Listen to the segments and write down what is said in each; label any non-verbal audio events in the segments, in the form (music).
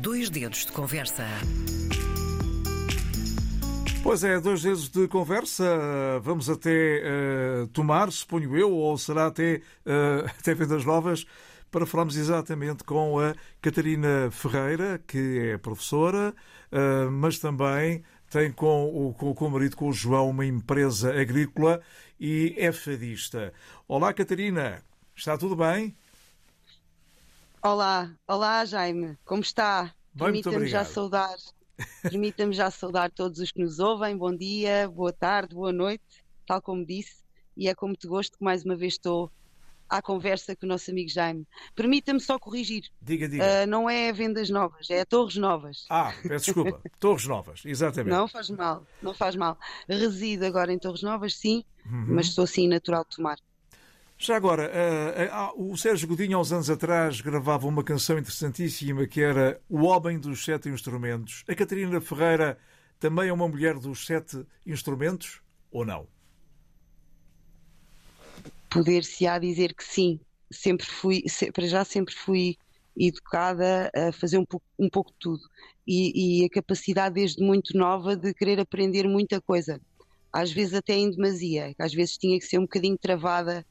Dois dedos de conversa. Pois é, dois dedos de conversa. Vamos até uh, Tomar, suponho eu, ou será até, uh, (laughs) até Vendas Novas, para falarmos exatamente com a Catarina Ferreira, que é professora, uh, mas também tem com o, com, o marido, com o João, uma empresa agrícola e é fadista. Olá, Catarina. Está tudo bem? Olá, olá Jaime, como está? Permita-me já saudar. Permita-me já saudar todos os que nos ouvem. Bom dia, boa tarde, boa noite, tal como disse, e é com muito gosto que mais uma vez estou à conversa com o nosso amigo Jaime. Permita-me só corrigir. Diga, diga. Uh, não é vendas novas, é Torres Novas. Ah, peço desculpa. (laughs) Torres Novas, exatamente. Não faz mal, não faz mal. Resido agora em Torres Novas, sim, uhum. mas sou sim natural de tomar. Já agora, uh, uh, o Sérgio Godinho, há uns anos atrás, gravava uma canção interessantíssima que era O Homem dos Sete Instrumentos. A Catarina Ferreira também é uma mulher dos sete instrumentos ou não? Poder-se-á dizer que sim. Sempre fui, para já sempre fui educada a fazer um pouco, um pouco de tudo. E, e a capacidade desde muito nova de querer aprender muita coisa. Às vezes até em demasia. Às vezes tinha que ser um bocadinho travada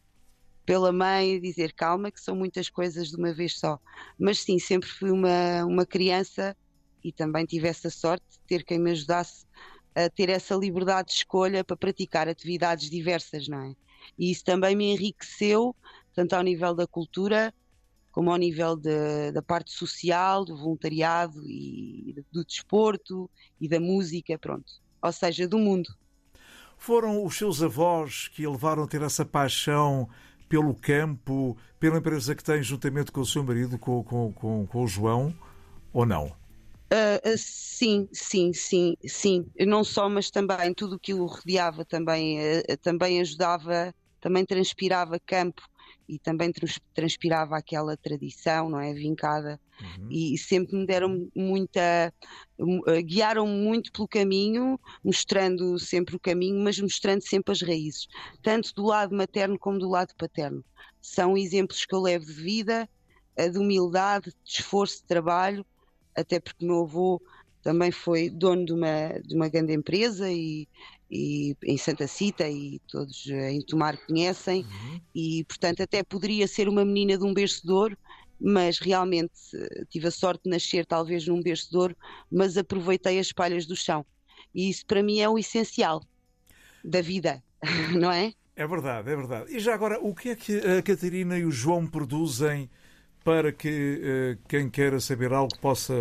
pela mãe e dizer calma, que são muitas coisas de uma vez só. Mas sim, sempre fui uma, uma criança e também tive essa sorte de ter quem me ajudasse a ter essa liberdade de escolha para praticar atividades diversas, não é? E isso também me enriqueceu, tanto ao nível da cultura, como ao nível de, da parte social, do voluntariado e do desporto e da música, pronto. Ou seja, do mundo. Foram os seus avós que a levaram a ter essa paixão pelo campo, pela empresa que tem juntamente com o seu marido, com, com, com, com o João, ou não? Uh, sim, sim, sim, sim. Não só, mas também tudo o que o rodeava também, uh, também ajudava, também transpirava campo e também transpirava aquela tradição, não é? Vincada. Uhum. E, sempre me deram muita. Eh, guiaram muito pelo caminho, mostrando sempre o caminho, mas mostrando sempre as raízes, tanto do lado materno como do lado paterno. São exemplos que eu levo de vida, de humildade, de esforço, de trabalho, até porque meu avô também foi dono de uma, de uma grande empresa e, e em Santa Cita e todos em Tomar conhecem uhum. e portanto até poderia ser uma menina de um berço de ouro mas realmente eh, tive a sorte de nascer talvez num berço de ouro mas aproveitei as palhas do chão e isso para mim é o essencial da vida, (laughs) não é? É verdade, é verdade. E já agora, o que é que a Catarina e o João produzem para que uh, quem queira saber algo possa,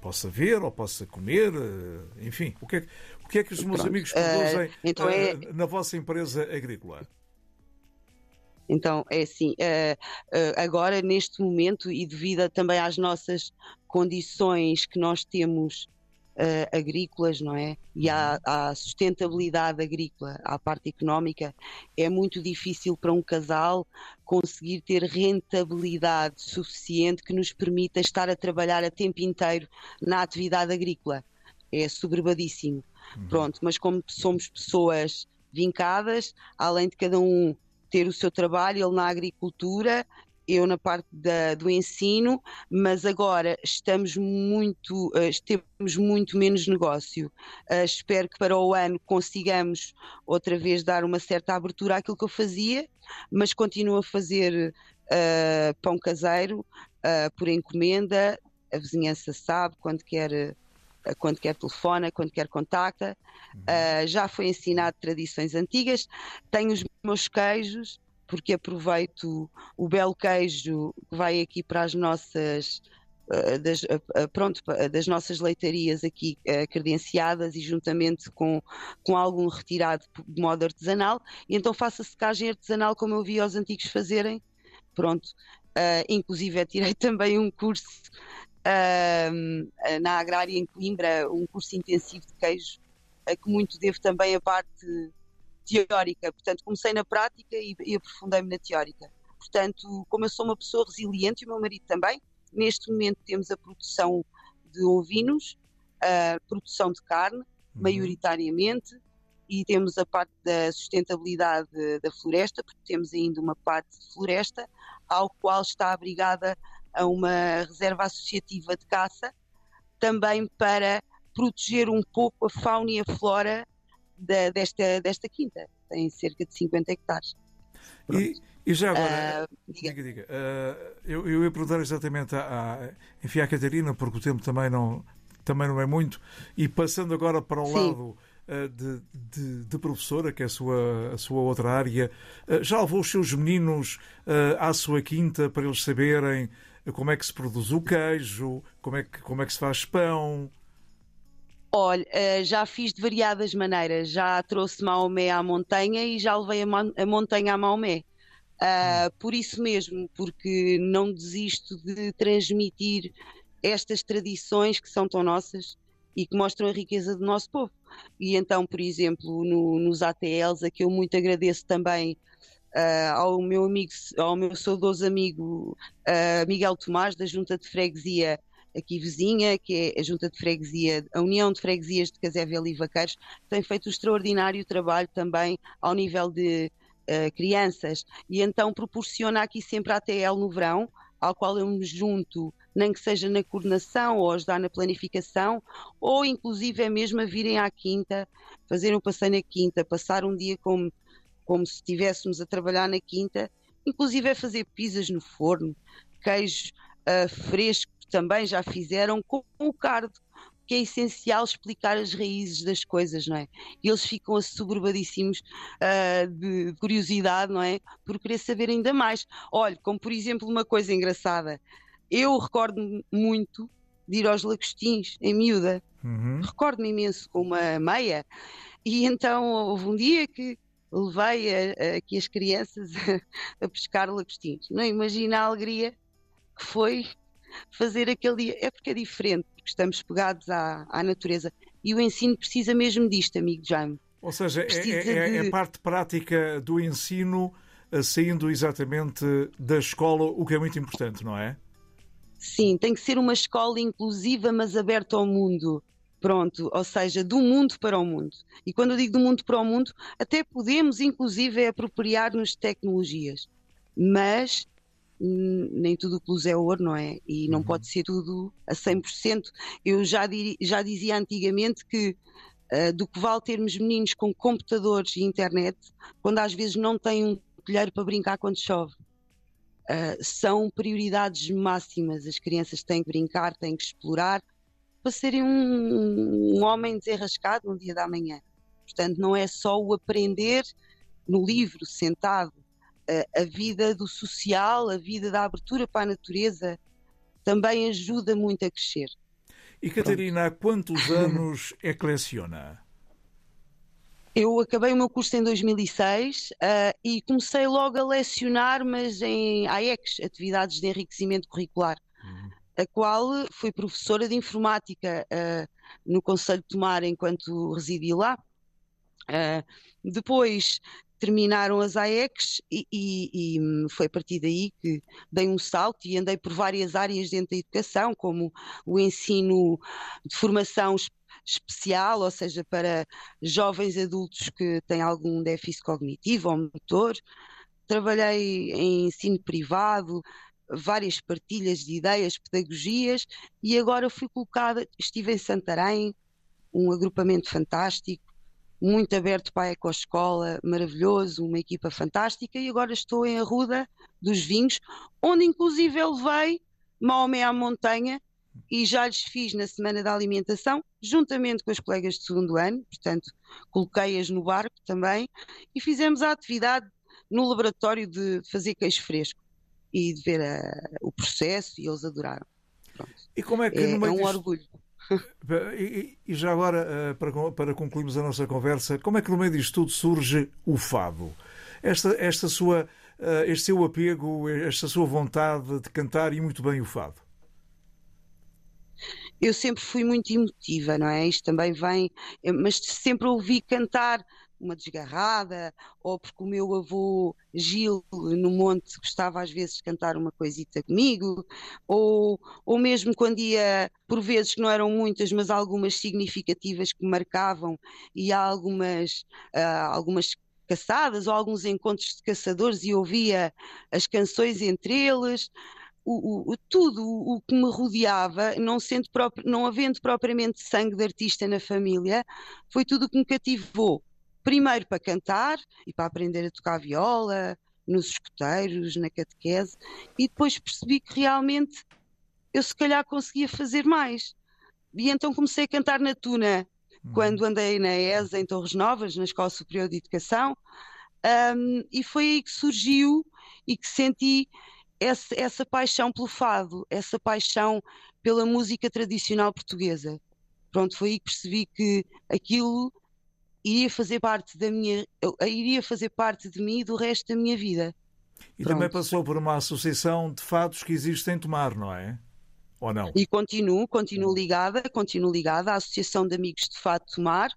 possa ver ou possa comer, uh, enfim, o que, é, o que é que os meus Pronto. amigos produzem uh, então é... na vossa empresa agrícola? Então, é assim, agora neste momento e devido também às nossas condições que nós temos uh, agrícolas, não é? E à, à, uhum. sustentabilidade agrícola, à parte económica, é muito difícil para um casal conseguir ter rentabilidade suficiente que nos permita estar a trabalhar a tempo inteiro na atividade agrícola. É soberbadíssimo. Uhum. Pronto, mas como somos pessoas vincadas, além de cada um ter o seu trabalho, ele na agricultura, eu na parte da, do ensino, mas agora estamos muito, uh, temos muito menos negócio. Uh, espero que para o ano consigamos outra vez dar uma certa abertura àquilo que eu fazia, mas continuo a fazer uh, pão caseiro por encomenda. A vizinhança sabe quando quer quando quer telefona, quando quer contacta. Uhum. Uh, já foi ensinado tradições antigas. Tenho os meus queijos, porque aproveito o belo queijo que vai aqui para as nossas eh, das, eh, eh, pronto, das nossas leitarias aqui credenciadas e juntamente com, com algum retirado de modo artesanal, e então faço a secagem artesanal como eu vi os antigos fazerem, pronto, uh, inclusive tirei (laughs) também um curso uh, na Agrária em Coimbra, um curso intensivo de queijo, uh, que muito devo também a parte teórica, portanto comecei na prática e, e aprofundei-me na teórica. Portanto, como eu sou uma pessoa resiliente e o meu marido também, neste momento temos a produção de ovinos, a produção de carne, uhum. maioritariamente, e temos a parte da sustentabilidade da floresta, porque temos ainda uma parte de floresta, ao qual está abrigada a uma reserva associativa de caça, também para proteger um pouco a fauna e a flora da, desta, desta quinta. Tem cerca de 50 hectares. E, e, já agora, uh, diga, diga. diga. Uh, eu, eu ia perguntar exatamente à, à, enfim, à Catarina, porque o tempo também não, também não é muito, e passando agora para o Sim. lado uh, de, de, de, professora, que é a sua, a sua outra área, já levou os seus meninos à sua quinta para eles saberem como é que se produz o queijo, como é que, como é que se faz pão? Olha, eh, já fiz de variadas maneiras. Já trouxe Maomé à montanha e já levei a, montanha a Maomé. Uh, por isso mesmo, porque não desisto de transmitir estas tradições que são tão nossas e que mostram a riqueza do nosso povo. E então, por exemplo, no, nos ATLs, a que eu muito agradeço também uh, ao meu amigo, ao meu saudoso amigo uh, Miguel Tomás, da Junta de Freguesia aqui vizinha, que é a Junta de Freguesia, a União de Freguesias de Casével e Vaqueiros, tem feito um extraordinário trabalho também ao nível de uh, crianças. E então proporciona aqui sempre a ATL no verão, ao qual eu me junto, nem que seja na coordenação ou ajudar na planificação, ou inclusive é mesmo a virem à quinta, fazer um passeio na quinta, passar um dia como, como se estivéssemos a trabalhar na quinta, inclusive é fazer pizzas no forno, queijo uh, fresco também já fizeram com o cardo, que é essencial explicar as raízes das coisas, não é? E eles ficam assoberbadíssimos uh, de curiosidade, não é? Por querer saber ainda mais. Olha, como por exemplo uma coisa engraçada, eu recordo-me muito de ir aos lagostins, em miúda. Uhum. Recordo-me imenso com uma meia. E então houve um dia que levei a, a, aqui as crianças a, (laughs) a pescar lagostins. Não imagina a alegria que foi fazer aquele dia. É porque é diferente, porque estamos pegados à, à natureza. E o ensino precisa mesmo disto, amigo Jaime. Ou seja, é, é, é, de... é, parte prática do ensino eh, saindo exatamente da escola, o que é muito importante, não é? Sim, tem que ser uma escola inclusiva, mas aberta ao mundo. Pronto, ou seja, do mundo para o mundo. E quando eu digo do mundo para o mundo, até podemos, inclusive, apropriar-nos de tecnologias. Mas nem tudo plus é ouro, não é? E não uhum. pode ser tudo a 100%. Eu já, já dizia antigamente que uh, do que vale termos meninos com computadores e internet, quando às vezes não têm um colheiro para brincar quando chove. Uh, são prioridades máximas. As crianças têm que brincar, têm que explorar para serem um, um homem desenrascado no dia da manhã. Portanto, não é só o aprender no livro, sentado, a, vida do social, a vida da abertura para a natureza, também ajuda muito a crescer. E Catarina, há quantos (laughs) anos é que leciona? Eu acabei o meu curso em 2006 uh, e comecei logo a lecionar, mas em AECs, Atividades de Enriquecimento Curricular. A qual fui professora de Informática uh, no Conselho de Tomar enquanto residi lá. Uh, depois terminaram as AECs e, e, e, foi a partir daí que dei um salto e andei por várias áreas dentro da educação, como o ensino de formação especial, ou seja, para jovens adultos que têm algum déficit cognitivo ou motor. Trabalhei em ensino privado, várias partilhas de ideias, pedagogias e agora fui colocada, estive em Santarém, um agrupamento fantástico, muito aberto para a ecoescola, maravilhoso, uma equipa fantástica, e agora estou em Arruda dos Vinhos, onde inclusive eu levei Maomé à montanha e já lhes fiz na Semana da Alimentação, juntamente com as colegas de segundo ano, portanto, coloquei-as no barco também, e fizemos a atividade no laboratório de fazer queijo fresco e de ver a, o processo, e eles adoraram. Pronto. E como é que é, é um orgulho. (laughs) E, e, já agora, eh, para, para concluirmos a nossa conversa, como é que no meio disto tudo surge o fado? Esta, esta sua, eh, este seu apego, esta sua vontade de cantar e muito bem o fado? Eu sempre fui muito emotiva, não é? Isto também vem, mas sempre ouvi cantar uma desgarrada, ou porque o meu avô Gil no monte gostava às vezes de cantar uma coisita comigo, ou, ou mesmo quando ia, por vezes que não eram muitas, mas algumas significativas que marcavam, e algumas, uh, algumas caçadas ou alguns encontros de caçadores e ouvia as canções entre eles. o, o, tudo o que me rodeava, não, sendo próprio, não havendo propriamente sangue de artista na família, foi tudo o que me cativou. Primeiro para cantar e para aprender a tocar viola, nos escuteiros, na catequese, e depois percebi que realmente eu se calhar conseguia fazer mais. E então comecei a cantar na Tuna, uhum. quando andei na ESA, em Torres Novas, na Escola Superior de Educação, um, e foi aí que surgiu e que senti essa, essa paixão pelo fado, essa paixão pela música tradicional portuguesa. Pronto, foi aí que percebi que aquilo iria fazer parte da minha, iria fazer parte de mim e do resto da minha vida. E Pronto. também passou por uma associação de fados que existe em Tomar, não é? Ou não? E continuo, continuo ligada, continuo ligada à Associação de Amigos de Fado Tomar.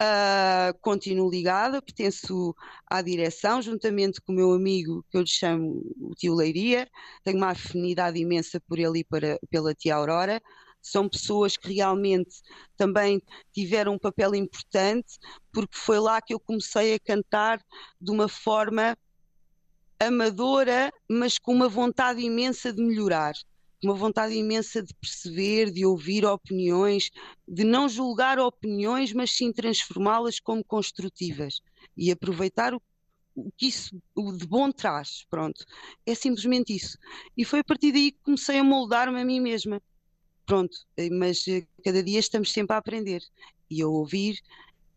Uh, continuo ligada, pertenço à direção, juntamente com o meu amigo, que eu lhe chamo o tio Leiria, tenho uma afinidade imensa por ele e para, pela tia Aurora. São pessoas que realmente também tiveram um papel importante, porque foi lá que eu comecei a cantar de uma forma amadora, mas com uma vontade imensa de melhorar uma vontade imensa de perceber, de ouvir opiniões, de não julgar opiniões, mas sim transformá-las como construtivas e aproveitar o, o que isso o de bom traz. Pronto, é simplesmente isso. E foi a partir daí que comecei a moldar-me a mim mesma. Pronto, eh, mas eh, cada dia estamos sempre a aprender e a ouvir.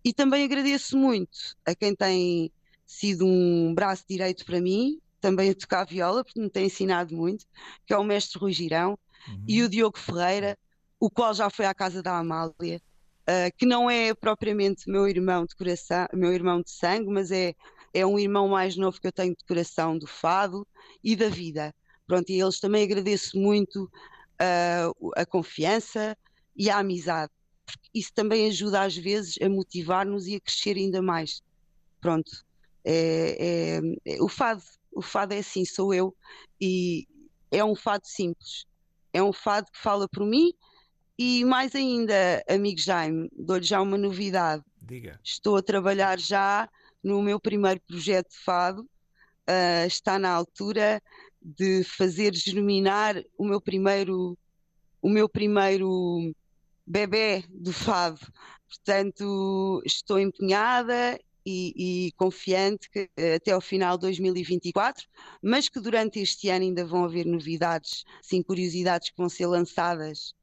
E também agradeço muito a quem tem sido um braço direito para mim, também a tocar viola, porque me tem ensinado muito, que é o mestre Rui Girão, uhum. e o Diogo Ferreira, o qual já foi à casa da Amália, uh, que não é propriamente meu irmão de coração, meu irmão de sangue, mas é, é um irmão mais novo que eu tenho de coração do fado e da vida. Pronto, e eles também agradeço muito uh, a confiança e a amizade, porque isso também ajuda às vezes a motivar-nos e a crescer ainda mais. Pronto, é, é, é, o fado o fado é assim, sou eu, e é um fado simples. É um fado que fala por mim e mais ainda, amigo Jaime, dou-lhe já uma novidade. Diga. Estou a trabalhar já no meu primeiro projeto de fado. Uh, está na altura de fazer germinar o meu primeiro o meu primeiro bebê do fado. Portanto, estou empenhada e, e, confiante que eh, até ao final de 2024, mas que durante este ano ainda vão haver novidades, sim, curiosidades que vão ser lançadas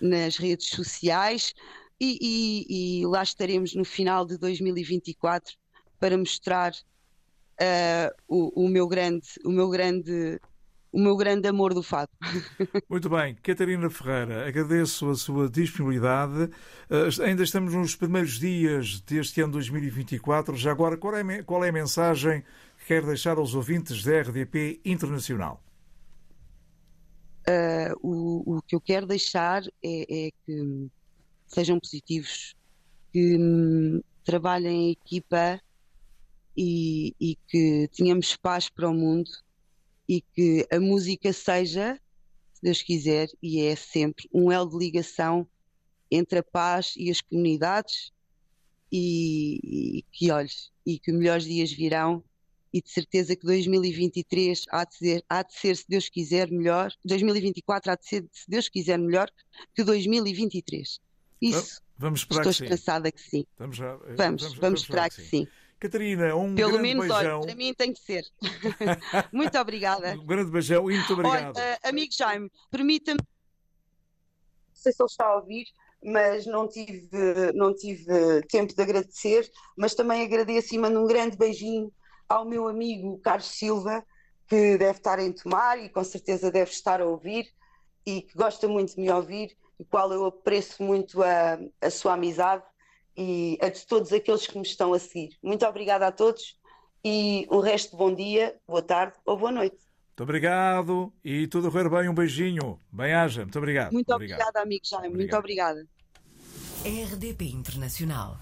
nas redes sociais e, e, e lá estaremos no final de 2024 para mostrar uh, o, o, meu grande, o meu grande o meu grande amor do fado. (laughs) Muito bem, Catarina Ferreira, agradeço a sua disponibilidade. Uh, ainda estamos nos primeiros dias deste ano 2024. Já agora, qual é, qual é a mensagem que quer deixar aos ouvintes da RDP Internacional? Uh, o, o, que eu quero deixar é, é que sejam positivos, que hum, trabalhem em equipa e, e que tenhamos paz para o mundo e que a música seja, se Deus quiser, e é sempre um elo de ligação entre a paz e as comunidades e, e que olhes e que melhores dias virão e de certeza que 2023 há de, ser, há de ser, se Deus quiser, melhor. 2024 há de ser, se Deus quiser, melhor que 2023. Isso. Vamos esperar Estou que sim. que sim. Vamos, já, vamos, vamos, vamos, vamos esperar que sim. Que sim. Catarina, um Pelo grande menos, beijão. olha, para mim tem que ser. (laughs) muito obrigada. Um grande beijão e muito obrigado. Olha, uh, amigo Jaime, permita-me. Não sei se ele está a ouvir, mas não tive, não tive tempo de agradecer, mas também agradeço e mando um grande beijinho ao meu amigo Carlos Silva, que deve estar em tomar e com certeza deve estar a ouvir e que gosta muito de me ouvir, e qual eu apreço muito a, a sua amizade e a de todos aqueles que me estão a seguir. Muito obrigada a todos e um resto de bom dia, boa tarde ou boa noite. Muito obrigado e tudo a correr bem. Um beijinho. Bem-aja. Muito obrigado. Muito obrigado. obrigada, amigo Jaime. Muito obrigada. RDP Internacional.